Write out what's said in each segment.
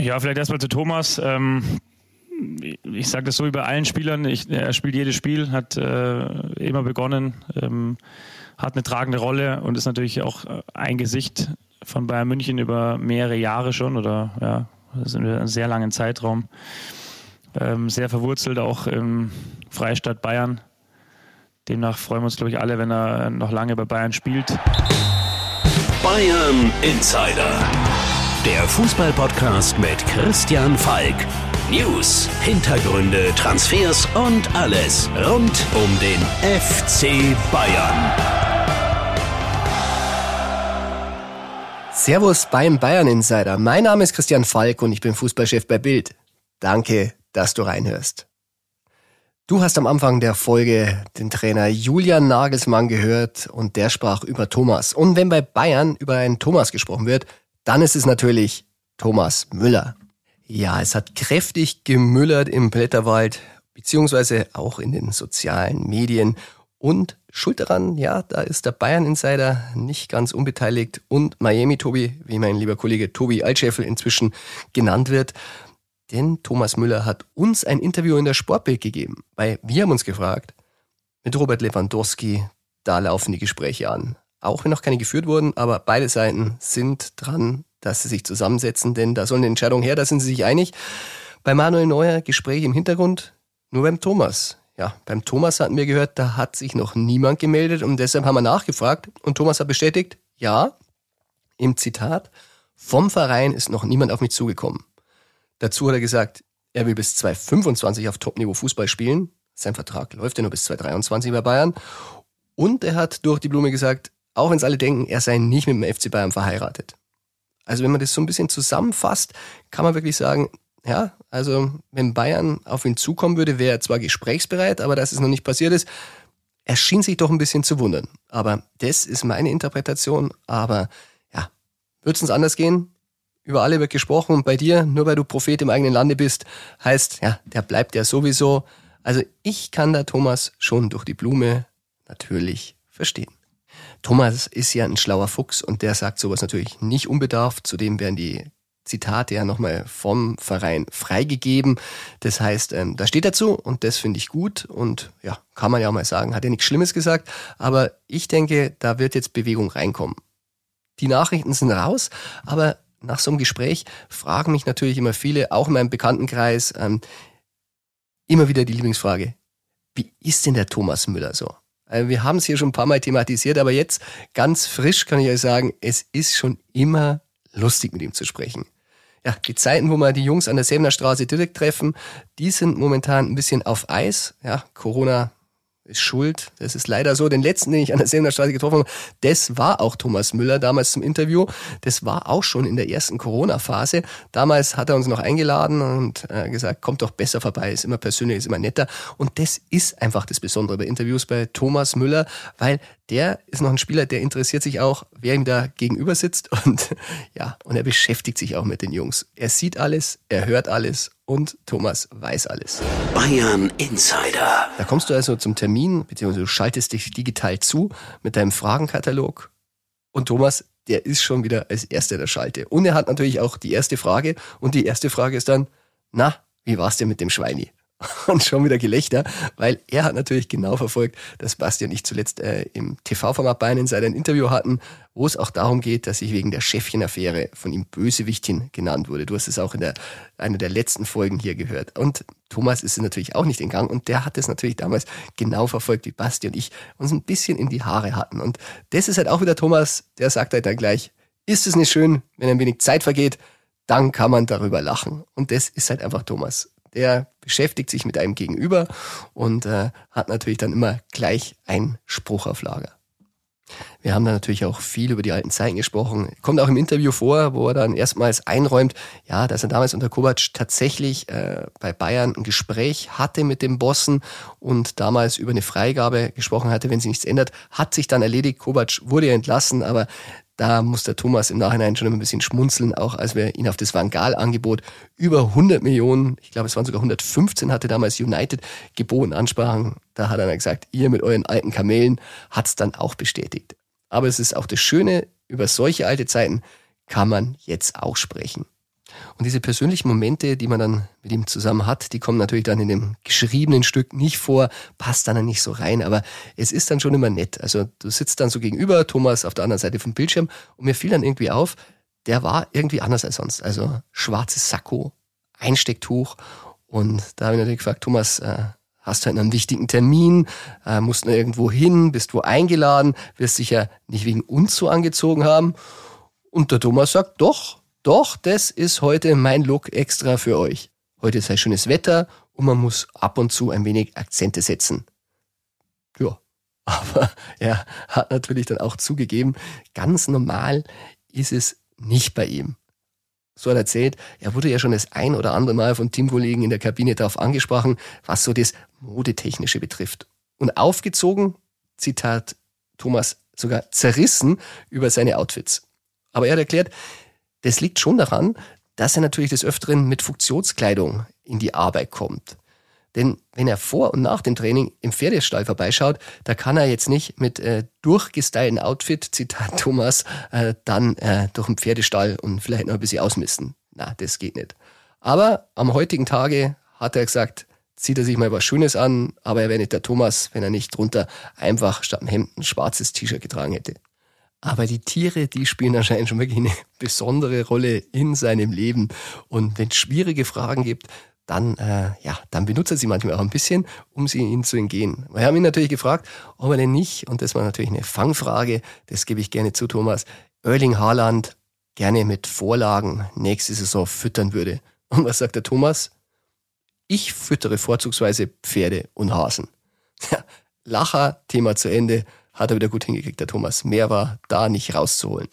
Ja, vielleicht erstmal zu Thomas. Ähm, ich sage das so wie bei allen Spielern. Ich, er spielt jedes Spiel, hat äh, immer begonnen, ähm, hat eine tragende Rolle und ist natürlich auch äh, ein Gesicht von Bayern München über mehrere Jahre schon oder ja, das ist einen sehr langen Zeitraum. Ähm, sehr verwurzelt auch im Freistaat Bayern. Demnach freuen wir uns, glaube ich, alle, wenn er noch lange bei Bayern spielt. Bayern Insider. Der Fußballpodcast mit Christian Falk. News, Hintergründe, Transfers und alles rund um den FC Bayern. Servus beim Bayern Insider. Mein Name ist Christian Falk und ich bin Fußballchef bei Bild. Danke, dass du reinhörst. Du hast am Anfang der Folge den Trainer Julian Nagelsmann gehört und der sprach über Thomas. Und wenn bei Bayern über einen Thomas gesprochen wird, dann ist es natürlich Thomas Müller. Ja, es hat kräftig gemüllert im Blätterwald, beziehungsweise auch in den sozialen Medien. Und schuld daran, ja, da ist der Bayern-Insider nicht ganz unbeteiligt und Miami-Tobi, wie mein lieber Kollege Tobi Altscheffel inzwischen genannt wird. Denn Thomas Müller hat uns ein Interview in der Sportbild gegeben, weil wir haben uns gefragt, mit Robert Lewandowski, da laufen die Gespräche an. Auch wenn noch keine geführt wurden, aber beide Seiten sind dran, dass sie sich zusammensetzen, denn da soll eine Entscheidung her, da sind sie sich einig. Bei Manuel Neuer Gespräche im Hintergrund, nur beim Thomas. Ja, beim Thomas hatten wir gehört, da hat sich noch niemand gemeldet und deshalb haben wir nachgefragt und Thomas hat bestätigt, ja, im Zitat, vom Verein ist noch niemand auf mich zugekommen. Dazu hat er gesagt, er will bis 2025 auf Topniveau Fußball spielen. Sein Vertrag läuft ja nur bis 2023 bei Bayern. Und er hat durch die Blume gesagt, auch wenn es alle denken, er sei nicht mit dem FC Bayern verheiratet. Also wenn man das so ein bisschen zusammenfasst, kann man wirklich sagen, ja, also wenn Bayern auf ihn zukommen würde, wäre er zwar gesprächsbereit, aber dass es noch nicht passiert ist, er schien sich doch ein bisschen zu wundern. Aber das ist meine Interpretation. Aber ja, wird es uns anders gehen? über alle wird gesprochen und bei dir, nur weil du Prophet im eigenen Lande bist, heißt, ja, der bleibt ja sowieso. Also ich kann da Thomas schon durch die Blume natürlich verstehen. Thomas ist ja ein schlauer Fuchs und der sagt sowas natürlich nicht unbedarft. Zudem werden die Zitate ja nochmal vom Verein freigegeben. Das heißt, ähm, da steht dazu und das finde ich gut und ja, kann man ja auch mal sagen, hat er nichts Schlimmes gesagt, aber ich denke, da wird jetzt Bewegung reinkommen. Die Nachrichten sind raus, aber nach so einem Gespräch fragen mich natürlich immer viele, auch in meinem Bekanntenkreis, ähm, immer wieder die Lieblingsfrage, wie ist denn der Thomas Müller so? Also wir haben es hier schon ein paar Mal thematisiert, aber jetzt ganz frisch kann ich euch sagen, es ist schon immer lustig mit ihm zu sprechen. Ja, die Zeiten, wo wir die Jungs an der Säbener Straße direkt treffen, die sind momentan ein bisschen auf Eis. Ja, Corona ist schuld. Das ist leider so. Den letzten, den ich an der Sebener Straße getroffen habe, das war auch Thomas Müller damals zum Interview. Das war auch schon in der ersten Corona-Phase. Damals hat er uns noch eingeladen und äh, gesagt, kommt doch besser vorbei, ist immer persönlich, ist immer netter. Und das ist einfach das Besondere bei Interviews bei Thomas Müller, weil der ist noch ein Spieler, der interessiert sich auch, wer ihm da gegenüber sitzt und ja, und er beschäftigt sich auch mit den Jungs. Er sieht alles, er hört alles und Thomas weiß alles. Bayern Insider. Da kommst du also zum Termin, beziehungsweise du schaltest dich digital zu mit deinem Fragenkatalog. Und Thomas, der ist schon wieder als Erster der Schalte. Und er hat natürlich auch die erste Frage. Und die erste Frage ist dann, na, wie war's denn mit dem Schweini? und schon wieder Gelächter, weil er hat natürlich genau verfolgt, dass Bastian nicht zuletzt äh, im TV-Format Bayern Insider ein Interview hatten, wo es auch darum geht, dass ich wegen der Chefchen-Affäre von ihm Bösewichtchen genannt wurde. Du hast es auch in der, einer der letzten Folgen hier gehört. Und Thomas ist natürlich auch nicht in Gang und der hat es natürlich damals genau verfolgt, wie Basti und ich uns ein bisschen in die Haare hatten. Und das ist halt auch wieder Thomas, der sagt halt dann gleich, ist es nicht schön, wenn ein wenig Zeit vergeht, dann kann man darüber lachen. Und das ist halt einfach Thomas der beschäftigt sich mit einem Gegenüber und äh, hat natürlich dann immer gleich einen Spruch auf Lager. Wir haben da natürlich auch viel über die alten Zeiten gesprochen. Kommt auch im Interview vor, wo er dann erstmals einräumt, ja, dass er damals unter Kovac tatsächlich äh, bei Bayern ein Gespräch hatte mit dem Bossen und damals über eine Freigabe gesprochen hatte, wenn sich nichts ändert, hat sich dann erledigt. Kovac wurde entlassen, aber da muss der Thomas im Nachhinein schon ein bisschen schmunzeln, auch als wir ihn auf das Vangal-Angebot über 100 Millionen, ich glaube es waren sogar 115, hatte damals United geboten ansprachen. Da hat er dann gesagt, ihr mit euren alten Kamelen hat's dann auch bestätigt. Aber es ist auch das Schöne, über solche alte Zeiten kann man jetzt auch sprechen. Und diese persönlichen Momente, die man dann mit ihm zusammen hat, die kommen natürlich dann in dem geschriebenen Stück nicht vor, passt dann nicht so rein, aber es ist dann schon immer nett. Also du sitzt dann so gegenüber, Thomas auf der anderen Seite vom Bildschirm. Und mir fiel dann irgendwie auf, der war irgendwie anders als sonst. Also schwarzes Sakko, Einstecktuch. Und da habe ich natürlich gefragt, Thomas, äh, hast du einen wichtigen Termin, äh, musst du irgendwo hin, bist wo eingeladen, wirst dich ja nicht wegen uns so angezogen haben. Und der Thomas sagt, doch, doch, das ist heute mein Look extra für euch. Heute ist halt schönes Wetter und man muss ab und zu ein wenig Akzente setzen. Ja, aber er hat natürlich dann auch zugegeben, ganz normal ist es nicht bei ihm. So hat er erzählt, er wurde ja schon das ein oder andere Mal von Teamkollegen in der Kabine darauf angesprochen, was so das Modetechnische betrifft. Und aufgezogen, Zitat Thomas, sogar zerrissen über seine Outfits. Aber er hat erklärt, das liegt schon daran, dass er natürlich des Öfteren mit Funktionskleidung in die Arbeit kommt. Denn wenn er vor und nach dem Training im Pferdestall vorbeischaut, da kann er jetzt nicht mit äh, durchgestylten Outfit, Zitat Thomas, äh, dann äh, durch den Pferdestall und vielleicht noch ein bisschen ausmisten. Na, das geht nicht. Aber am heutigen Tage hat er gesagt, zieht er sich mal was Schönes an, aber er wäre nicht der Thomas, wenn er nicht drunter einfach statt einem Hemd ein schwarzes T-Shirt getragen hätte. Aber die Tiere, die spielen anscheinend schon wirklich eine besondere Rolle in seinem Leben. Und wenn es schwierige Fragen gibt, dann, äh, ja, dann benutzt er sie manchmal auch ein bisschen, um sie ihnen zu entgehen. Wir haben ihn natürlich gefragt, ob er denn nicht, und das war natürlich eine Fangfrage, das gebe ich gerne zu, Thomas, Erling Haaland gerne mit Vorlagen nächste Saison füttern würde. Und was sagt der Thomas? Ich füttere vorzugsweise Pferde und Hasen. Ja, Lacher, Thema zu Ende hat er wieder gut hingekriegt, der Thomas. Mehr war da nicht rauszuholen.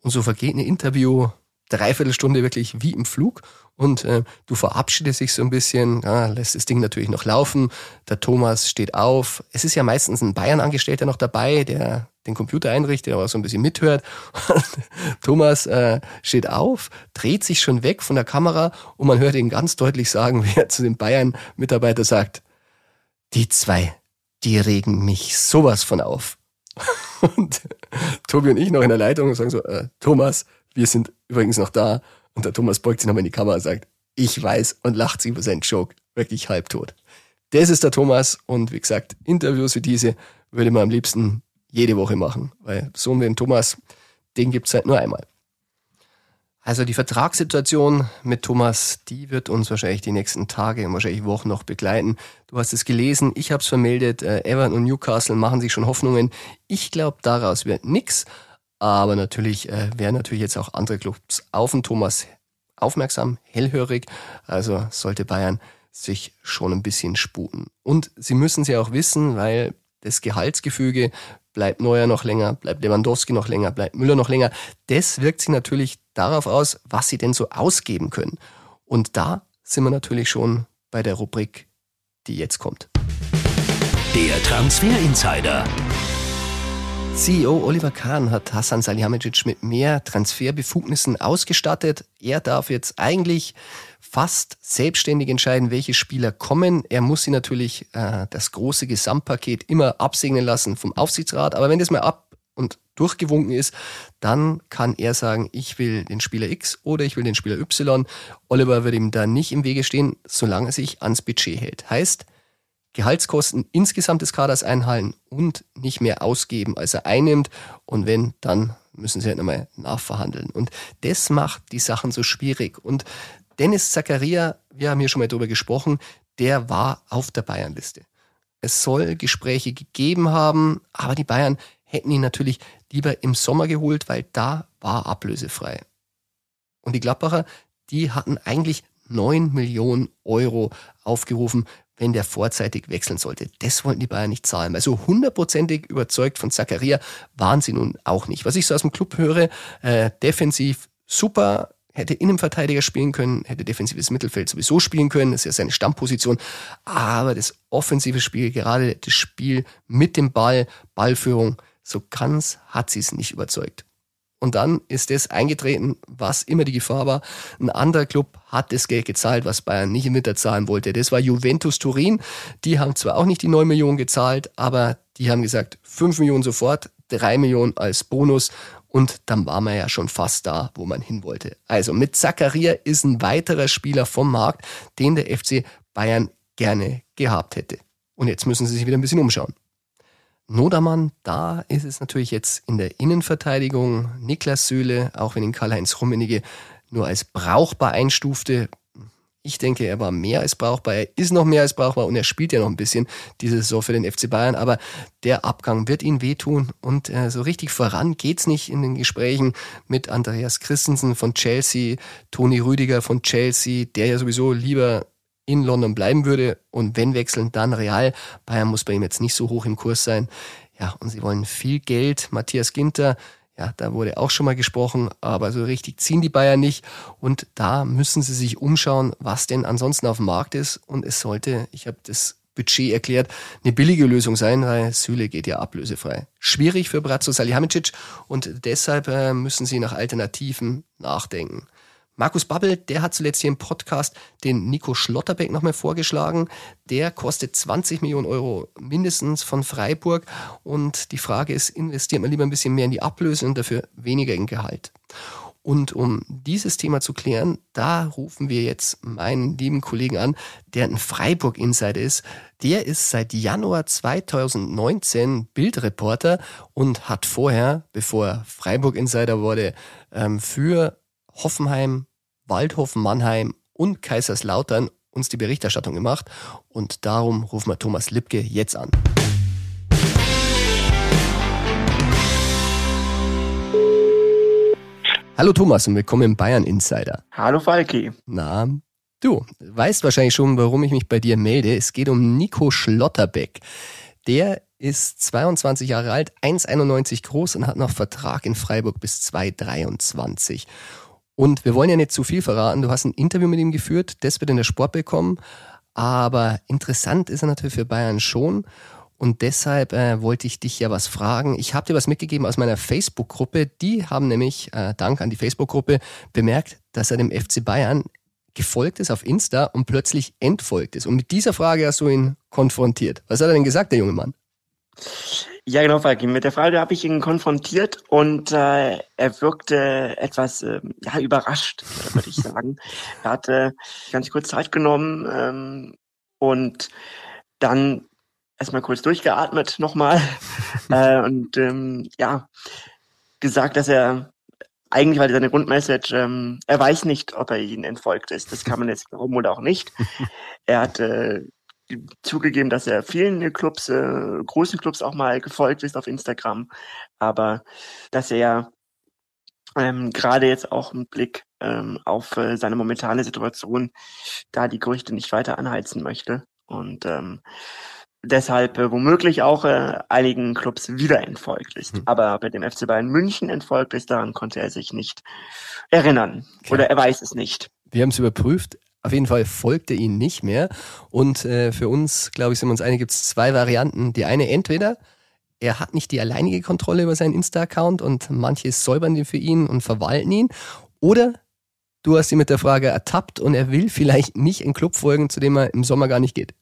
Und so vergeht ein Interview dreiviertel Stunde wirklich wie im Flug und äh, du verabschiedest dich so ein bisschen, ja, lässt das Ding natürlich noch laufen. Der Thomas steht auf. Es ist ja meistens ein Bayern-Angestellter noch dabei, der den Computer einrichtet, aber so ein bisschen mithört. Thomas äh, steht auf, dreht sich schon weg von der Kamera und man hört ihn ganz deutlich sagen, wie er zu dem Bayern-Mitarbeiter sagt, die zwei, die regen mich sowas von auf. Und Tobi und ich noch in der Leitung und sagen so, äh, Thomas, wir sind übrigens noch da. Und der Thomas beugt sich nochmal in die Kamera und sagt, ich weiß und lacht sich über seinen Joke. Wirklich halbtot. Das ist der Thomas und wie gesagt, Interviews wie diese würde man am liebsten jede Woche machen, weil so einen Thomas, den gibt's halt nur einmal. Also die Vertragssituation mit Thomas, die wird uns wahrscheinlich die nächsten Tage und wahrscheinlich Wochen noch begleiten. Du hast es gelesen, ich habe es vermeldet, äh, Everton und Newcastle machen sich schon Hoffnungen. Ich glaube, daraus wird nix. Aber natürlich äh, wären natürlich jetzt auch andere Clubs auf den Thomas aufmerksam, hellhörig. Also sollte Bayern sich schon ein bisschen sputen. Und sie müssen sie auch wissen, weil das Gehaltsgefüge bleibt Neuer noch länger, bleibt Lewandowski noch länger, bleibt Müller noch länger. Das wirkt sich natürlich darauf aus, was sie denn so ausgeben können. Und da sind wir natürlich schon bei der Rubrik, die jetzt kommt. Der Transfer Insider. CEO Oliver Kahn hat Hassan Salihamidzic mit mehr Transferbefugnissen ausgestattet. Er darf jetzt eigentlich fast selbstständig entscheiden, welche Spieler kommen. Er muss sie natürlich äh, das große Gesamtpaket immer absegnen lassen vom Aufsichtsrat. Aber wenn das mal ab und durchgewunken ist, dann kann er sagen, ich will den Spieler X oder ich will den Spieler Y. Oliver wird ihm da nicht im Wege stehen, solange er sich ans Budget hält. Heißt, Gehaltskosten insgesamt des Kaders einhalten und nicht mehr ausgeben, als er einnimmt. Und wenn, dann müssen sie halt nochmal nachverhandeln. Und das macht die Sachen so schwierig. Und Dennis Zakaria, wir haben hier schon mal drüber gesprochen, der war auf der Bayernliste. Es soll Gespräche gegeben haben, aber die Bayern hätten ihn natürlich lieber im Sommer geholt, weil da war ablösefrei. Und die Gladbacher, die hatten eigentlich 9 Millionen Euro aufgerufen, wenn der vorzeitig wechseln sollte. Das wollten die Bayern nicht zahlen. Also hundertprozentig überzeugt von Zakaria waren sie nun auch nicht. Was ich so aus dem Club höre, äh, defensiv super, hätte Innenverteidiger spielen können, hätte defensives Mittelfeld sowieso spielen können, das ist ja seine Stammposition. Aber das offensive Spiel, gerade das Spiel mit dem Ball, Ballführung, so ganz hat sie es nicht überzeugt. Und dann ist das eingetreten, was immer die Gefahr war. Ein anderer Club hat das Geld gezahlt, was Bayern nicht im Winter zahlen wollte. Das war Juventus Turin. Die haben zwar auch nicht die 9 Millionen gezahlt, aber die haben gesagt, 5 Millionen sofort, 3 Millionen als Bonus Und dann war man ja schon fast da, wo man hin wollte. Also mit Zakaria ist ein weiterer Spieler vom Markt, den der FC Bayern gerne gehabt hätte. Und jetzt müssen sie sich wieder ein bisschen umschauen. Nodermann, da ist es natürlich jetzt in der Innenverteidigung. Niklas Söhle, auch wenn ihn Karl-Heinz Rummenigge nur als brauchbar einstufte. Ich denke, er war mehr als brauchbar, er ist noch mehr als brauchbar und er spielt ja noch ein bisschen diese Saison für den FC Bayern, aber der Abgang wird ihn wehtun und äh, so richtig voran geht's nicht in den Gesprächen mit Andreas Christensen von Chelsea, Toni Rüdiger von Chelsea, der ja sowieso lieber in London bleiben würde und wenn wechseln, dann Real. Bayern muss bei ihm jetzt nicht so hoch im Kurs sein. Ja, und sie wollen viel Geld. Matthias Ginter, ja, da wurde auch schon mal gesprochen, aber so richtig ziehen die Bayern nicht. Und da müssen sie sich umschauen, was denn ansonsten auf dem Markt ist. Und es sollte, ich habe das Budget erklärt, eine billige Lösung sein, weil Süle geht ja ablösefrei. Schwierig für Bratzo Salihamidzic und deshalb äh, müssen sie nach Alternativen nachdenken. Markus Babbel, der hat zuletzt hier im Podcast den Nico Schlotterbeck nochmal vorgeschlagen. Der kostet 20 Millionen Euro mindestens von Freiburg. Und die Frage ist, investiert man lieber ein bisschen mehr in die Ablöse und dafür weniger in Gehalt? Und um dieses Thema zu klären, da rufen wir jetzt meinen lieben Kollegen an, der ein Freiburg-Insider ist. Der ist seit Januar 2019 Bildreporter und hat vorher, bevor er Freiburg-Insider wurde, ähm, für Hoffenheim, Waldhofen, Mannheim und Kaiserslautern uns die Berichterstattung gemacht und darum rufen wir Thomas Lipke jetzt an. Hallo Thomas und willkommen im Bayern Insider. Hallo Falki. Na, du weißt wahrscheinlich schon, warum ich mich bei dir melde. Es geht um Nico Schlotterbeck. Der ist 22 Jahre alt, 1,91 groß und hat noch Vertrag in Freiburg bis 2023. Und wir wollen ja nicht zu viel verraten. Du hast ein Interview mit ihm geführt, das wird in der Sport bekommen. Aber interessant ist er natürlich für Bayern schon. Und deshalb äh, wollte ich dich ja was fragen. Ich habe dir was mitgegeben aus meiner Facebook-Gruppe. Die haben nämlich, äh, Dank an die Facebook-Gruppe, bemerkt, dass er dem FC Bayern gefolgt ist auf Insta und plötzlich entfolgt ist. Und mit dieser Frage hast du ihn konfrontiert. Was hat er denn gesagt, der junge Mann? Ja, genau, Falki. Mit der Frage habe ich ihn konfrontiert und äh, er wirkte etwas äh, ja, überrascht, würde ich sagen. er hatte ganz kurz Zeit genommen ähm, und dann erstmal kurz durchgeatmet nochmal äh, und ähm, ja, gesagt, dass er eigentlich war seine Grundmessage, ähm, er weiß nicht, ob er ihnen entfolgt ist. Das kann man jetzt glauben oder auch nicht. Er hat äh, zugegeben, dass er vielen Clubs, äh, großen Clubs auch mal gefolgt ist auf Instagram, aber dass er ähm, gerade jetzt auch mit Blick ähm, auf äh, seine momentane Situation da die Gerüchte nicht weiter anheizen möchte und ähm, deshalb äh, womöglich auch äh, einigen Clubs wieder entfolgt ist. Hm. Aber bei dem FC Bayern München entfolgt ist, daran konnte er sich nicht erinnern okay. oder er weiß es nicht. Wir haben es überprüft. Auf jeden Fall folgt er ihnen nicht mehr. Und äh, für uns, glaube ich, sind wir uns einig, gibt es zwei Varianten. Die eine entweder, er hat nicht die alleinige Kontrolle über seinen Insta-Account und manche säubern den für ihn und verwalten ihn. Oder du hast ihn mit der Frage ertappt und er will vielleicht nicht in Club folgen, zu dem er im Sommer gar nicht geht.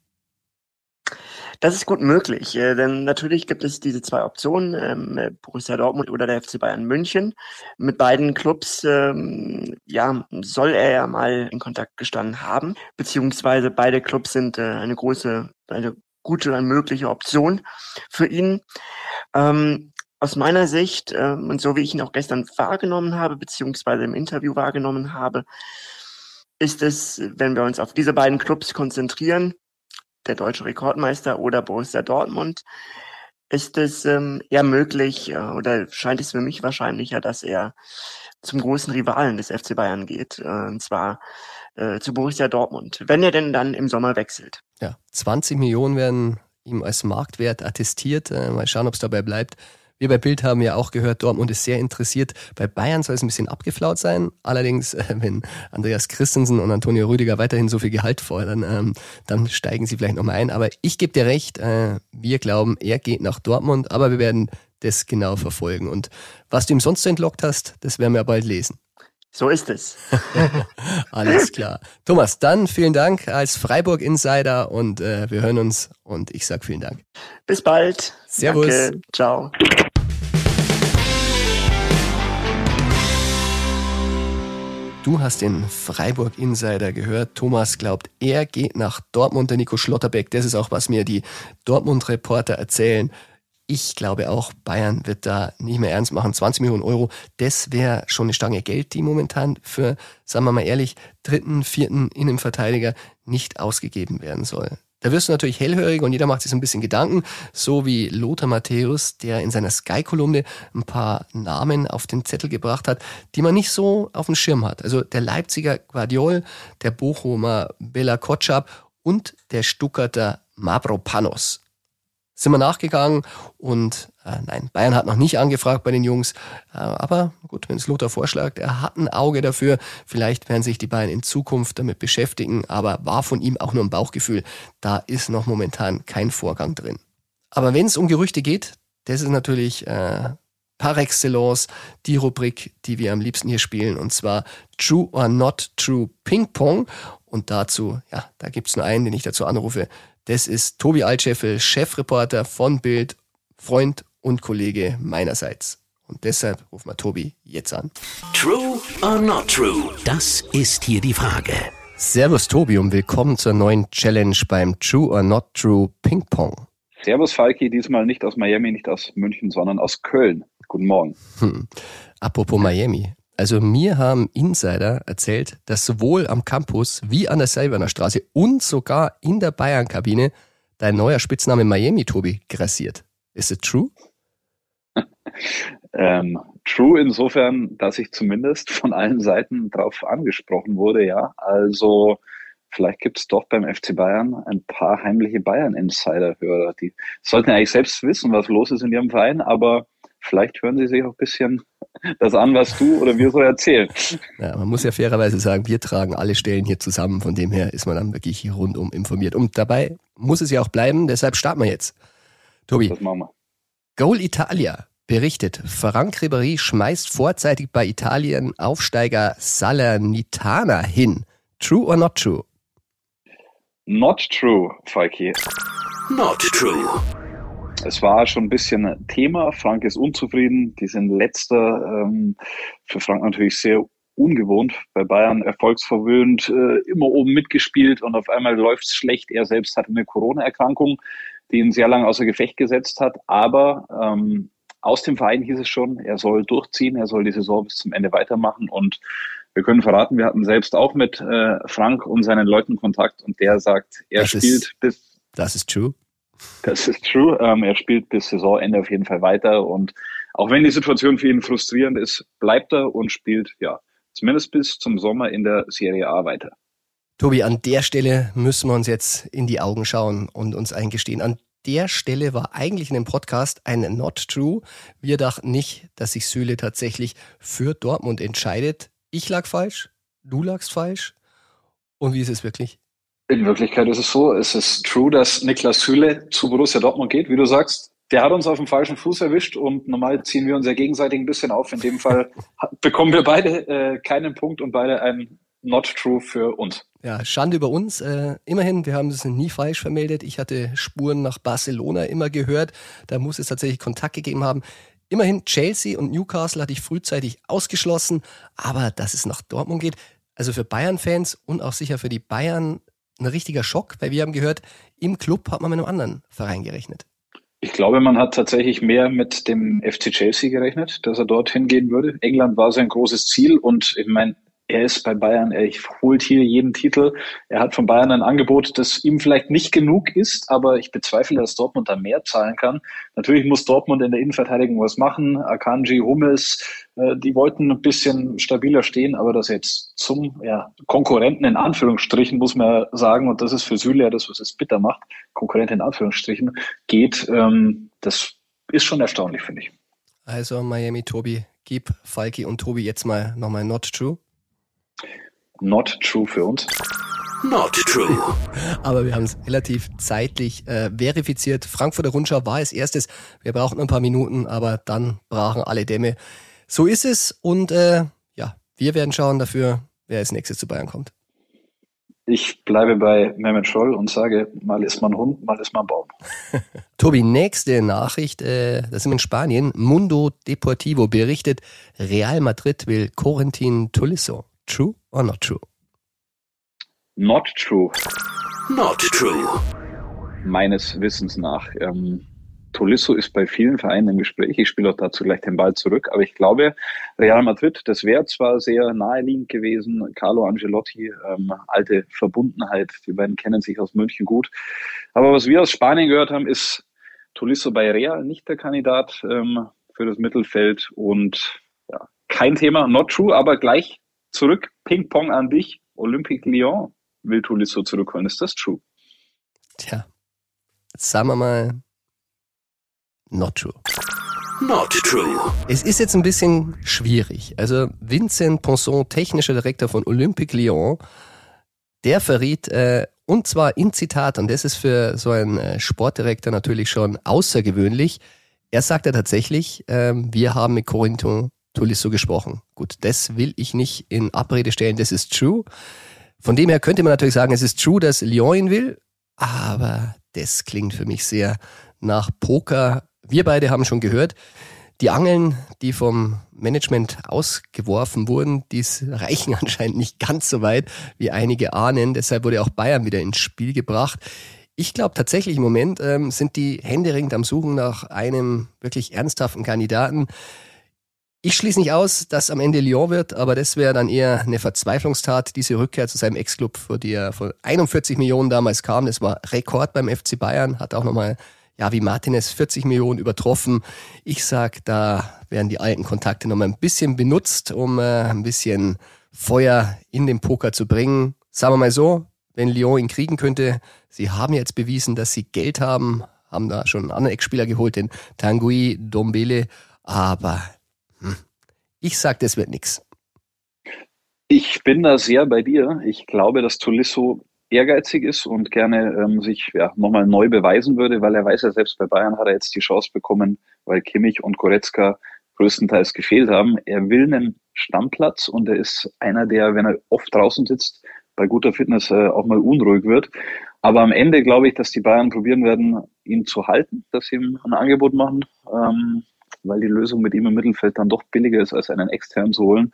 Das ist gut möglich, äh, denn natürlich gibt es diese zwei Optionen, ähm, Borussia Dortmund oder der FC Bayern München. Mit beiden Clubs ähm, ja, soll er ja mal in Kontakt gestanden haben, beziehungsweise beide Clubs sind äh, eine große, eine gute, eine mögliche Option für ihn. Ähm, aus meiner Sicht, äh, und so wie ich ihn auch gestern wahrgenommen habe, beziehungsweise im Interview wahrgenommen habe, ist es, wenn wir uns auf diese beiden Clubs konzentrieren, der deutsche Rekordmeister oder Borussia Dortmund, ist es ähm, eher möglich äh, oder scheint es für mich wahrscheinlicher, dass er zum großen Rivalen des FC Bayern geht, äh, und zwar äh, zu Borussia Dortmund, wenn er denn dann im Sommer wechselt. Ja, 20 Millionen werden ihm als Marktwert attestiert. Äh, mal schauen, ob es dabei bleibt. Wir bei Bild haben ja auch gehört, Dortmund ist sehr interessiert. Bei Bayern soll es ein bisschen abgeflaut sein. Allerdings, äh, wenn Andreas Christensen und Antonio Rüdiger weiterhin so viel Gehalt fordern, ähm, dann steigen sie vielleicht nochmal ein. Aber ich gebe dir recht, äh, wir glauben, er geht nach Dortmund, aber wir werden das genau verfolgen. Und was du ihm sonst so entlockt hast, das werden wir bald lesen. So ist es. Alles klar. Thomas, dann vielen Dank als Freiburg Insider und äh, wir hören uns und ich sag vielen Dank. Bis bald. Servus. Danke. Ciao. Du hast den Freiburg Insider gehört. Thomas glaubt, er geht nach Dortmund, der Nico Schlotterbeck. Das ist auch, was mir die Dortmund-Reporter erzählen. Ich glaube auch, Bayern wird da nicht mehr ernst machen. 20 Millionen Euro, das wäre schon eine Stange Geld, die momentan für, sagen wir mal ehrlich, dritten, vierten Innenverteidiger nicht ausgegeben werden soll. Da wirst du natürlich hellhörig und jeder macht sich so ein bisschen Gedanken, so wie Lothar Matthäus, der in seiner Sky-Kolumne ein paar Namen auf den Zettel gebracht hat, die man nicht so auf dem Schirm hat. Also der Leipziger Guardiol, der Bochumer Bela Kotschap und der Stuckerter Mavropanos sind wir nachgegangen und äh, nein, Bayern hat noch nicht angefragt bei den Jungs, äh, aber gut, wenn es Lothar vorschlägt, er hat ein Auge dafür, vielleicht werden sich die Bayern in Zukunft damit beschäftigen, aber war von ihm auch nur ein Bauchgefühl, da ist noch momentan kein Vorgang drin. Aber wenn es um Gerüchte geht, das ist natürlich äh, par excellence die Rubrik, die wir am liebsten hier spielen, und zwar True or Not True Ping Pong. Und dazu, ja, da gibt's nur einen, den ich dazu anrufe. Das ist Tobi Altscheffel, Chefreporter von Bild, Freund und Kollege meinerseits. Und deshalb rufen wir Tobi jetzt an. True or not true? Das ist hier die Frage. Servus Tobi und willkommen zur neuen Challenge beim True or Not True Ping Pong. Servus Falki, diesmal nicht aus Miami, nicht aus München, sondern aus Köln. Guten Morgen. Hm. Apropos Miami. Also mir haben Insider erzählt, dass sowohl am Campus wie an der Selberner Straße und sogar in der Bayern-Kabine dein neuer Spitzname Miami, Tobi, grassiert. Ist es true? ähm, true insofern, dass ich zumindest von allen Seiten darauf angesprochen wurde, ja. Also vielleicht gibt es doch beim FC Bayern ein paar heimliche Bayern-Insider-Hörer. Die sollten eigentlich selbst wissen, was los ist in ihrem Verein, aber vielleicht hören sie sich auch ein bisschen das an, was du oder wir so erzählen. Ja, man muss ja fairerweise sagen, wir tragen alle Stellen hier zusammen. Von dem her ist man dann wirklich hier rundum informiert. Und dabei muss es ja auch bleiben. Deshalb starten wir jetzt. Tobi. Das machen wir. Goal Italia berichtet, Frank Ribéry schmeißt vorzeitig bei Italien Aufsteiger Salernitana hin. True or not true? Not true, Falki. Not true. Es war schon ein bisschen Thema. Frank ist unzufrieden. Die sind letzter. Ähm, für Frank natürlich sehr ungewohnt. Bei Bayern erfolgsverwöhnt, äh, immer oben mitgespielt und auf einmal läuft es schlecht. Er selbst hatte eine Corona-Erkrankung, die ihn sehr lange außer Gefecht gesetzt hat. Aber ähm, aus dem Verein hieß es schon, er soll durchziehen, er soll die Saison bis zum Ende weitermachen. Und wir können verraten, wir hatten selbst auch mit äh, Frank und seinen Leuten Kontakt und der sagt, er das spielt ist, bis. Das ist true. Das ist true. Ähm, er spielt bis Saisonende auf jeden Fall weiter und auch wenn die Situation für ihn frustrierend ist, bleibt er und spielt ja zumindest bis zum Sommer in der Serie A weiter. Tobi, an der Stelle müssen wir uns jetzt in die Augen schauen und uns eingestehen. An der Stelle war eigentlich in dem Podcast ein Not True. Wir dachten nicht, dass sich Süle tatsächlich für Dortmund entscheidet. Ich lag falsch, du lagst falsch. Und wie ist es wirklich? In Wirklichkeit ist es so, es ist true, dass Niklas Süle zu Borussia Dortmund geht, wie du sagst. Der hat uns auf dem falschen Fuß erwischt und normal ziehen wir uns ja gegenseitig ein bisschen auf. In dem Fall bekommen wir beide äh, keinen Punkt und beide ein Not True für uns. Ja, Schande über uns. Äh, immerhin, wir haben es nie falsch vermeldet. Ich hatte Spuren nach Barcelona immer gehört. Da muss es tatsächlich Kontakt gegeben haben. Immerhin Chelsea und Newcastle hatte ich frühzeitig ausgeschlossen, aber dass es nach Dortmund geht, also für Bayern-Fans und auch sicher für die Bayern ein richtiger Schock, weil wir haben gehört, im Club hat man mit einem anderen Verein gerechnet. Ich glaube, man hat tatsächlich mehr mit dem FC Chelsea gerechnet, dass er dorthin gehen würde. England war sein großes Ziel und ich meine, er ist bei Bayern, er holt hier jeden Titel. Er hat von Bayern ein Angebot, das ihm vielleicht nicht genug ist, aber ich bezweifle, dass Dortmund da mehr zahlen kann. Natürlich muss Dortmund in der Innenverteidigung was machen. Akanji, Hummels, äh, die wollten ein bisschen stabiler stehen, aber das jetzt zum ja, Konkurrenten in Anführungsstrichen, muss man sagen, und das ist für Süle ja das, was es bitter macht, Konkurrent in Anführungsstrichen, geht, ähm, das ist schon erstaunlich, finde ich. Also Miami, Tobi, gib Falki und Tobi jetzt mal nochmal Not True. Not true für uns. Not true. Aber wir haben es relativ zeitlich äh, verifiziert. Frankfurter Rundschau war als erstes. Wir brauchten ein paar Minuten, aber dann brachen alle Dämme. So ist es und äh, ja, wir werden schauen dafür, wer als nächstes zu Bayern kommt. Ich bleibe bei Mehmet Scholl und sage, mal ist man Hund, mal ist man Baum. Tobi, nächste Nachricht, äh, das sind wir in Spanien. Mundo Deportivo berichtet, Real Madrid will Corentin Tolisso. True? or not true? Not true. Not true. Meines Wissens nach. Ähm, Tolisso ist bei vielen Vereinen im Gespräch. Ich spiele auch dazu gleich den Ball zurück. Aber ich glaube, Real Madrid, das wäre zwar sehr naheliegend gewesen. Carlo Angelotti, ähm, alte Verbundenheit. Die beiden kennen sich aus München gut. Aber was wir aus Spanien gehört haben, ist Tolisso bei Real nicht der Kandidat ähm, für das Mittelfeld. Und ja, kein Thema, not true, aber gleich zurück. Ping-Pong an dich. Olympique Lyon will Tolisso zurückholen. Ist das true? Tja, sagen wir mal, not true. Not true. Es ist jetzt ein bisschen schwierig. Also Vincent Ponson, technischer Direktor von Olympique Lyon, der verriet, äh, und zwar in Zitat, und das ist für so einen äh, Sportdirektor natürlich schon außergewöhnlich, er sagte tatsächlich, äh, wir haben mit Corentin Tolisso gesprochen. Gut, das will ich nicht in Abrede stellen, das ist true. Von dem her könnte man natürlich sagen, es ist true, dass Lyon ihn will, aber das klingt für mich sehr nach Poker. Wir beide haben schon gehört, die Angeln, die vom Management ausgeworfen wurden, die reichen anscheinend nicht ganz so weit, wie einige ahnen. Deshalb wurde auch Bayern wieder ins Spiel gebracht. Ich glaube tatsächlich im Moment ähm, sind die händeringend am Suchen nach einem wirklich ernsthaften Kandidaten. Ich schließe nicht aus, dass am Ende Lyon wird, aber das wäre dann eher eine Verzweiflungstat, diese Rückkehr zu seinem Ex-Club, vor die er von 41 Millionen damals kam. Das war Rekord beim FC Bayern, hat auch nochmal, ja, wie Martinez 40 Millionen übertroffen. Ich sag, da werden die alten Kontakte nochmal ein bisschen benutzt, um äh, ein bisschen Feuer in den Poker zu bringen. Sagen wir mal so, wenn Lyon ihn kriegen könnte, sie haben jetzt bewiesen, dass sie Geld haben, haben da schon einen anderen Ex-Spieler geholt, den Tanguy Dombele, aber. Ich sag, das wird nix. Ich bin da sehr bei dir. Ich glaube, dass Tolisso ehrgeizig ist und gerne ähm, sich ja, nochmal neu beweisen würde, weil er weiß ja selbst bei Bayern hat er jetzt die Chance bekommen, weil Kimmich und Goretzka größtenteils gefehlt haben. Er will einen Stammplatz und er ist einer, der, wenn er oft draußen sitzt, bei guter Fitness äh, auch mal unruhig wird. Aber am Ende glaube ich, dass die Bayern probieren werden, ihn zu halten, dass sie ihm ein Angebot machen. Ähm, weil die Lösung mit ihm im Mittelfeld dann doch billiger ist, als einen externen zu holen.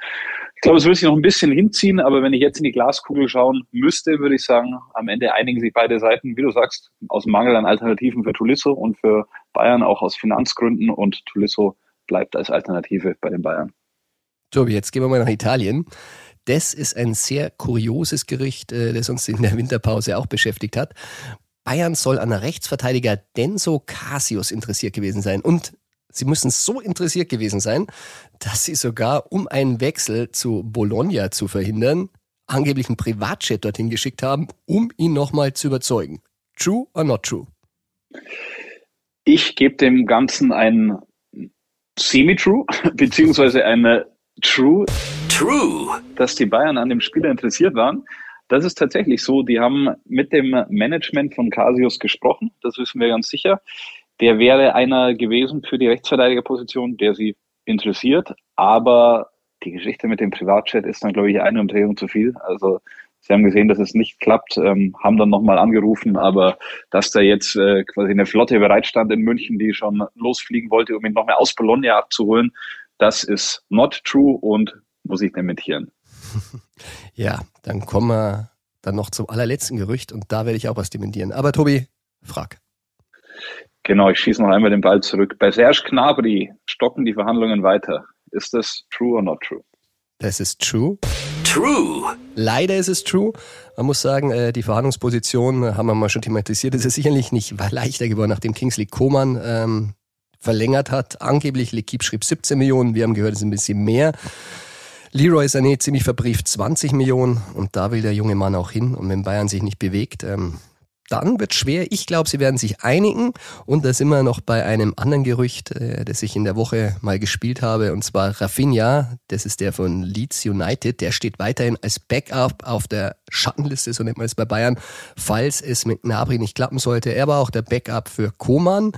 Ich glaube, es wird sich noch ein bisschen hinziehen, aber wenn ich jetzt in die Glaskugel schauen müsste, würde ich sagen, am Ende einigen sich beide Seiten, wie du sagst, aus Mangel an Alternativen für Tulisso und für Bayern auch aus Finanzgründen und Tulisso bleibt als Alternative bei den Bayern. Tobi, jetzt gehen wir mal nach Italien. Das ist ein sehr kurioses Gericht, äh, das uns in der Winterpause auch beschäftigt hat. Bayern soll an Rechtsverteidiger Denso Cassius interessiert gewesen sein. Und Sie müssen so interessiert gewesen sein, dass sie sogar, um einen Wechsel zu Bologna zu verhindern, angeblich einen Privatjet dorthin geschickt haben, um ihn nochmal zu überzeugen. True or not true? Ich gebe dem Ganzen ein Semi-True, beziehungsweise eine True. True. Dass die Bayern an dem Spieler interessiert waren. Das ist tatsächlich so. Die haben mit dem Management von Casius gesprochen. Das wissen wir ganz sicher der wäre einer gewesen für die Rechtsverteidigerposition, der sie interessiert. Aber die Geschichte mit dem Privatchat ist dann, glaube ich, eine Umdrehung zu viel. Also sie haben gesehen, dass es nicht klappt, ähm, haben dann nochmal angerufen, aber dass da jetzt äh, quasi eine Flotte bereitstand in München, die schon losfliegen wollte, um ihn nochmal aus Bologna abzuholen, das ist not true und muss ich dementieren. Ja, dann kommen wir dann noch zum allerletzten Gerücht und da werde ich auch was dementieren. Aber Tobi, frag. Genau, ich schieße noch einmal den Ball zurück. Bei Serge Gnabry stocken die Verhandlungen weiter. Ist das true or not true? Das ist true. True. Leider ist es true. Man muss sagen, äh, die Verhandlungsposition haben wir mal schon thematisiert. Es ist sicherlich nicht leichter geworden, nachdem Kingsley Coman ähm, verlängert hat. Angeblich L'Equipe schrieb 17 Millionen. Wir haben gehört, es ist ein bisschen mehr. Leroy Sané ziemlich verbrieft 20 Millionen und da will der junge Mann auch hin. Und wenn Bayern sich nicht bewegt, ähm, dann wird schwer. Ich glaube, sie werden sich einigen. Und da sind wir noch bei einem anderen Gerücht, äh, das ich in der Woche mal gespielt habe, und zwar Rafinha. Das ist der von Leeds United. Der steht weiterhin als Backup auf der Schattenliste, so nennt man es bei Bayern, falls es mit Nabri nicht klappen sollte. Er war auch der Backup für Koman.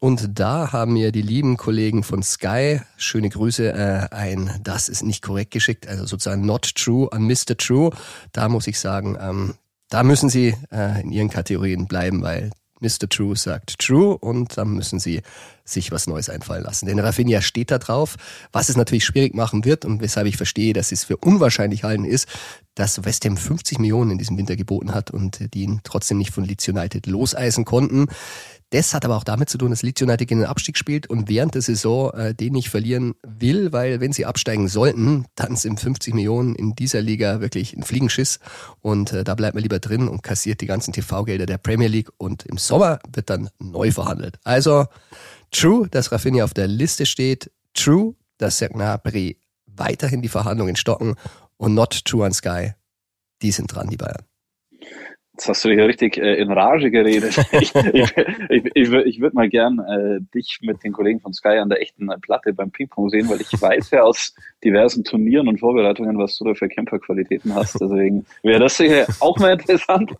Und da haben mir die lieben Kollegen von Sky, schöne Grüße, äh, ein Das ist nicht korrekt geschickt, also sozusagen not true an Mr. True. Da muss ich sagen, ähm, da müssen sie äh, in ihren Kategorien bleiben, weil Mr. True sagt True und dann müssen sie sich was Neues einfallen lassen. Denn Rafinha steht da drauf, was es natürlich schwierig machen wird und weshalb ich verstehe, dass es für unwahrscheinlich halten ist, dass West Ham 50 Millionen in diesem Winter geboten hat und die ihn trotzdem nicht von Leeds United loseisen konnten. Das hat aber auch damit zu tun, dass Leeds United gegen den Abstieg spielt und während der Saison äh, den nicht verlieren will, weil wenn sie absteigen sollten, dann sind 50 Millionen in dieser Liga wirklich ein Fliegenschiss und äh, da bleibt man lieber drin und kassiert die ganzen TV-Gelder der Premier League und im Sommer wird dann neu verhandelt. Also true, dass Rafinha auf der Liste steht, true, dass Gnabry weiterhin die Verhandlungen stocken und not true on Sky, die sind dran, die Bayern. Jetzt hast du ja richtig äh, in Rage geredet. ich ich, ich, ich, ich würde mal gern äh, dich mit den Kollegen von Sky an der echten Platte beim Ping-Pong sehen, weil ich weiß ja aus diversen Turnieren und Vorbereitungen, was du da für Kämpferqualitäten hast. Deswegen wäre das sicher auch mal interessant.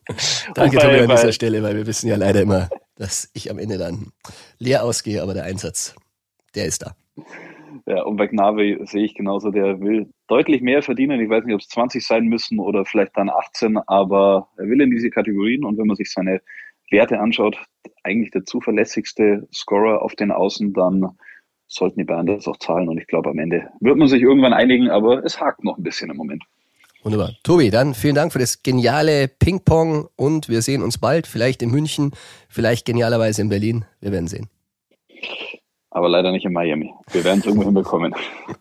Danke, bei, Tobi, an dieser Stelle, weil wir wissen ja leider immer, dass ich am Ende dann leer ausgehe, aber der Einsatz, der ist da. Ja, und bei Gnabry sehe ich genauso, der will deutlich mehr verdienen. Ich weiß nicht, ob es 20 sein müssen oder vielleicht dann 18, aber er will in diese Kategorien und wenn man sich seine Werte anschaut, eigentlich der zuverlässigste Scorer auf den Außen, dann sollten die Bayern das auch zahlen und ich glaube, am Ende wird man sich irgendwann einigen, aber es hakt noch ein bisschen im Moment. Wunderbar. Tobi, dann vielen Dank für das geniale Ping-Pong und wir sehen uns bald, vielleicht in München, vielleicht genialerweise in Berlin. Wir werden sehen aber leider nicht in Miami. Wir werden es irgendwo hinbekommen.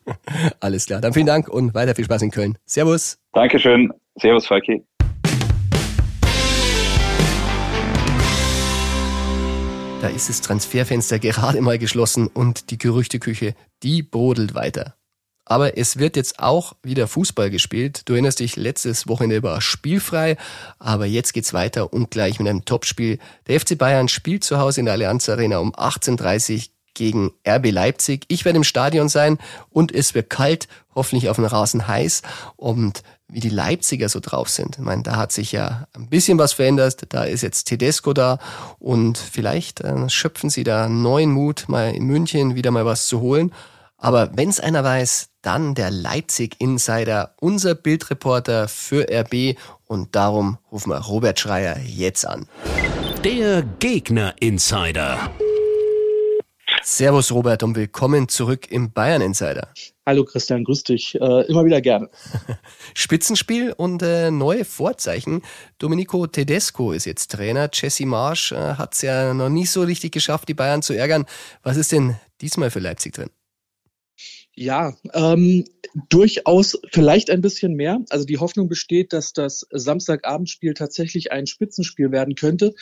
Alles klar. Dann vielen Dank und weiter viel Spaß in Köln. Servus. Dankeschön. Servus, Falki. Da ist das Transferfenster gerade mal geschlossen und die Gerüchteküche, die brodelt weiter. Aber es wird jetzt auch wieder Fußball gespielt. Du erinnerst dich, letztes Wochenende war spielfrei, aber jetzt geht's weiter und gleich mit einem Topspiel. Der FC Bayern spielt zu Hause in der Allianz Arena um 18.30 Uhr gegen RB Leipzig. Ich werde im Stadion sein und es wird kalt, hoffentlich auf dem Rasen heiß. Und wie die Leipziger so drauf sind. Ich meine, da hat sich ja ein bisschen was verändert. Da ist jetzt Tedesco da und vielleicht äh, schöpfen sie da neuen Mut, mal in München wieder mal was zu holen. Aber wenn es einer weiß, dann der Leipzig-Insider, unser Bildreporter für RB. Und darum rufen wir Robert Schreier jetzt an. Der Gegner-Insider. Servus Robert und willkommen zurück im Bayern Insider. Hallo Christian, grüß dich. Äh, immer wieder gerne. Spitzenspiel und äh, neue Vorzeichen. Domenico Tedesco ist jetzt Trainer. Jesse Marsch äh, hat es ja noch nicht so richtig geschafft, die Bayern zu ärgern. Was ist denn diesmal für Leipzig drin? Ja, ähm, durchaus vielleicht ein bisschen mehr. Also die Hoffnung besteht, dass das Samstagabendspiel tatsächlich ein Spitzenspiel werden könnte.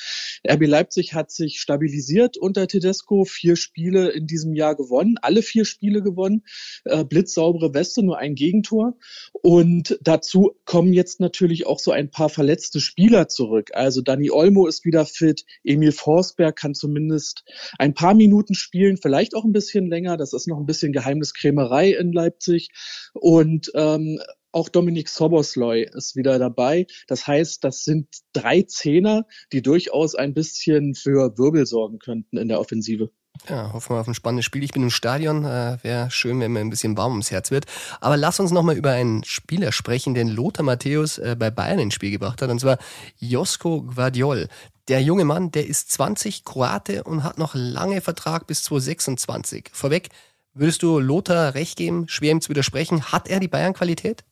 RB Leipzig hat sich stabilisiert unter Tedesco, vier Spiele in diesem Jahr gewonnen, alle vier Spiele gewonnen, äh, blitzsaubere Weste, nur ein Gegentor. Und dazu kommen jetzt natürlich auch so ein paar verletzte Spieler zurück. Also Dani Olmo ist wieder fit, Emil Forsberg kann zumindest ein paar Minuten spielen, vielleicht auch ein bisschen länger. Das ist noch ein bisschen Geheimniskrämer Brauerei in Leipzig und ähm, auch Dominik Sobosloy ist wieder dabei. Das heißt, das sind drei Zehner, die durchaus ein bisschen für Wirbel sorgen könnten in der Offensive. Ja, hoffen wir auf ein spannendes Spiel. Ich bin im Stadion. Äh, Wäre schön, wenn mir ein bisschen warm ums Herz wird. Aber lass uns nochmal über einen Spieler sprechen, den Lothar Matthäus äh, bei Bayern ins Spiel gebracht hat. Und zwar Josko Guardiol. Der junge Mann, der ist 20, Kroate und hat noch lange Vertrag bis 2026. Vorweg, Würdest du Lothar recht geben, schwer ihm zu widersprechen? Hat er die Bayern-Qualität?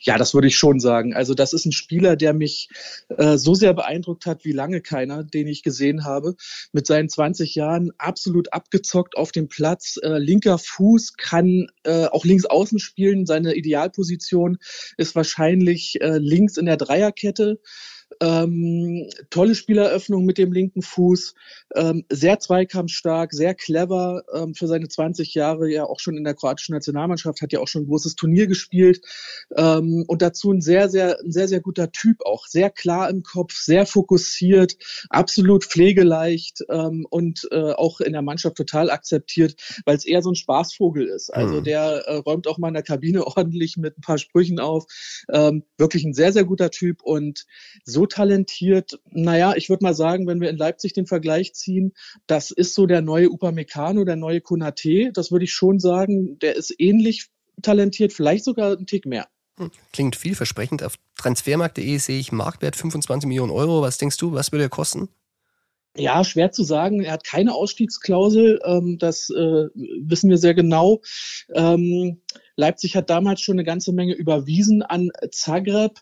Ja, das würde ich schon sagen. Also das ist ein Spieler, der mich äh, so sehr beeindruckt hat wie lange keiner, den ich gesehen habe. Mit seinen 20 Jahren absolut abgezockt auf dem Platz. Äh, linker Fuß kann äh, auch links außen spielen. Seine Idealposition ist wahrscheinlich äh, links in der Dreierkette. Ähm, tolle Spieleröffnung mit dem linken Fuß, ähm, sehr zweikampfstark, sehr clever ähm, für seine 20 Jahre, ja auch schon in der kroatischen Nationalmannschaft, hat ja auch schon ein großes Turnier gespielt ähm, und dazu ein sehr, sehr, ein sehr, sehr guter Typ auch, sehr klar im Kopf, sehr fokussiert, absolut pflegeleicht ähm, und äh, auch in der Mannschaft total akzeptiert, weil es eher so ein Spaßvogel ist. Also mhm. der äh, räumt auch mal in der Kabine ordentlich mit ein paar Sprüchen auf. Ähm, wirklich ein sehr, sehr guter Typ und so talentiert, naja, ich würde mal sagen, wenn wir in Leipzig den Vergleich ziehen, das ist so der neue Upamecano, der neue Konate, das würde ich schon sagen, der ist ähnlich talentiert, vielleicht sogar ein Tick mehr. Hm, klingt vielversprechend. Auf transfermarkt.de sehe ich Marktwert 25 Millionen Euro. Was denkst du, was würde er kosten? Ja, schwer zu sagen. Er hat keine Ausstiegsklausel, ähm, das äh, wissen wir sehr genau. Ähm, Leipzig hat damals schon eine ganze Menge überwiesen an Zagreb.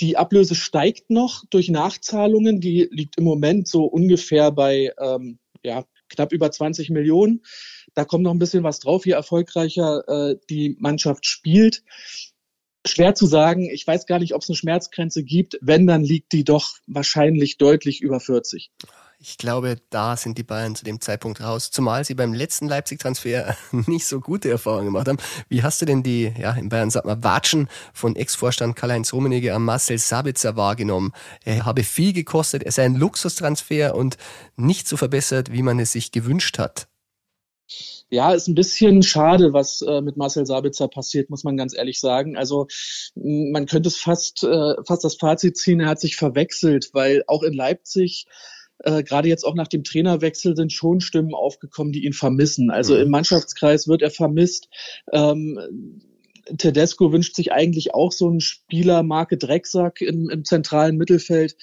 Die Ablöse steigt noch durch Nachzahlungen. Die liegt im Moment so ungefähr bei ähm, ja, knapp über 20 Millionen. Da kommt noch ein bisschen was drauf, je erfolgreicher äh, die Mannschaft spielt. Schwer zu sagen. Ich weiß gar nicht, ob es eine Schmerzgrenze gibt. Wenn, dann liegt die doch wahrscheinlich deutlich über 40. Ich glaube, da sind die Bayern zu dem Zeitpunkt raus, zumal sie beim letzten Leipzig-Transfer nicht so gute Erfahrungen gemacht haben. Wie hast du denn die, ja, in Bayern sagt man, Watschen von Ex-Vorstand Karl-Heinz Rummenigge am Marcel Sabitzer wahrgenommen? Er habe viel gekostet, er sei ein Luxustransfer und nicht so verbessert, wie man es sich gewünscht hat. Ja, ist ein bisschen schade, was äh, mit Marcel Sabitzer passiert, muss man ganz ehrlich sagen. Also man könnte es fast, äh, fast das Fazit ziehen, er hat sich verwechselt, weil auch in Leipzig äh, gerade jetzt auch nach dem Trainerwechsel sind schon Stimmen aufgekommen, die ihn vermissen. Also mhm. im Mannschaftskreis wird er vermisst. Ähm, Tedesco wünscht sich eigentlich auch so einen Spieler Marke Drecksack im, im zentralen Mittelfeld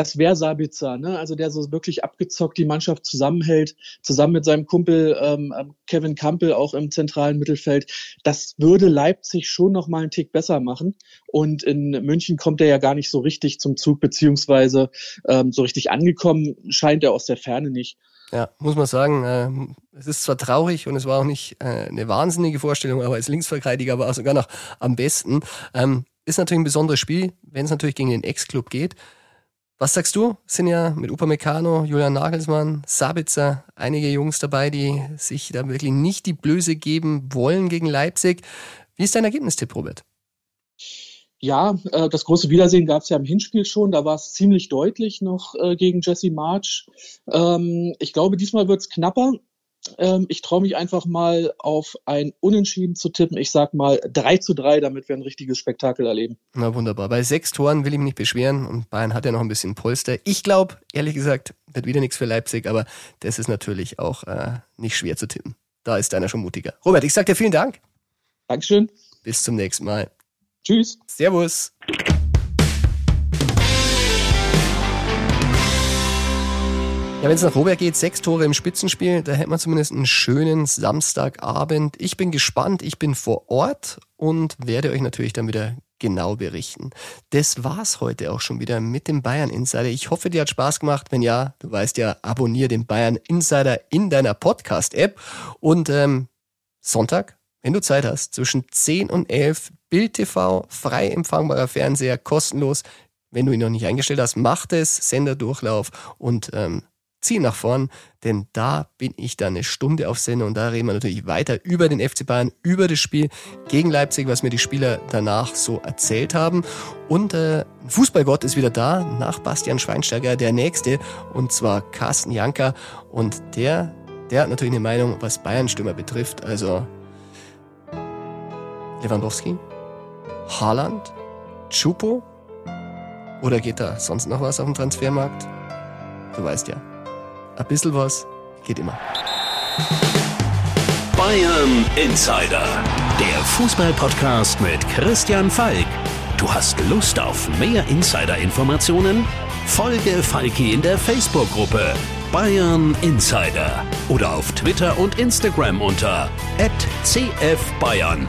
das wäre Sabitzer, ne? Also der so wirklich abgezockt die Mannschaft zusammenhält, zusammen mit seinem Kumpel ähm, ähm, Kevin Campbell auch im zentralen Mittelfeld. Das würde Leipzig schon noch mal einen Tick besser machen. Und in München kommt er ja gar nicht so richtig zum Zug, beziehungsweise ähm, so richtig angekommen scheint er aus der Ferne nicht. Ja, muss man sagen, äh, es ist zwar traurig und es war auch nicht äh, eine wahnsinnige Vorstellung, aber als Linksverteidiger war er sogar noch am besten. Ähm, ist natürlich ein besonderes Spiel, wenn es natürlich gegen den Ex-Club geht. Was sagst du? Es sind ja mit Upamecano, Julian Nagelsmann, Sabitzer einige Jungs dabei, die sich da wirklich nicht die Blöße geben wollen gegen Leipzig. Wie ist dein Ergebnistipp, Robert? Ja, äh, das große Wiedersehen gab es ja im Hinspiel schon. Da war es ziemlich deutlich noch äh, gegen Jesse March. Ähm, ich glaube, diesmal wird es knapper. Ähm, ich traue mich einfach mal auf ein Unentschieden zu tippen. Ich sag mal 3 zu 3, damit wir ein richtiges Spektakel erleben. Na wunderbar. Bei sechs Toren will ich mich nicht beschweren und Bayern hat ja noch ein bisschen Polster. Ich glaube, ehrlich gesagt, wird wieder nichts für Leipzig, aber das ist natürlich auch äh, nicht schwer zu tippen. Da ist einer schon mutiger. Robert, ich sag dir vielen Dank. Dankeschön. Bis zum nächsten Mal. Tschüss. Servus. Ja, wenn es nach Robert geht, sechs Tore im Spitzenspiel, da hätten wir zumindest einen schönen Samstagabend. Ich bin gespannt, ich bin vor Ort und werde euch natürlich dann wieder genau berichten. Das war's heute auch schon wieder mit dem Bayern Insider. Ich hoffe, dir hat Spaß gemacht. Wenn ja, du weißt ja, abonniere den Bayern Insider in deiner Podcast-App. Und ähm, Sonntag, wenn du Zeit hast, zwischen 10 und 11, Bild TV, frei empfangbarer Fernseher, kostenlos. Wenn du ihn noch nicht eingestellt hast, mach das, Senderdurchlauf und ähm, zieh nach vorn, denn da bin ich dann eine Stunde auf Sendung und da reden wir natürlich weiter über den FC Bayern, über das Spiel gegen Leipzig, was mir die Spieler danach so erzählt haben. Und äh, Fußballgott ist wieder da, nach Bastian Schweinsteiger der Nächste, und zwar Carsten Janker. Und der, der hat natürlich eine Meinung, was Bayern-Stürmer betrifft. Also Lewandowski, Haaland, Chupo oder geht da sonst noch was auf dem Transfermarkt? Du weißt ja. Ein bisschen was geht immer. Bayern Insider, der Fußballpodcast mit Christian Falk. Du hast Lust auf mehr Insider-Informationen? Folge Falki in der Facebook-Gruppe Bayern Insider oder auf Twitter und Instagram unter @cfbayern.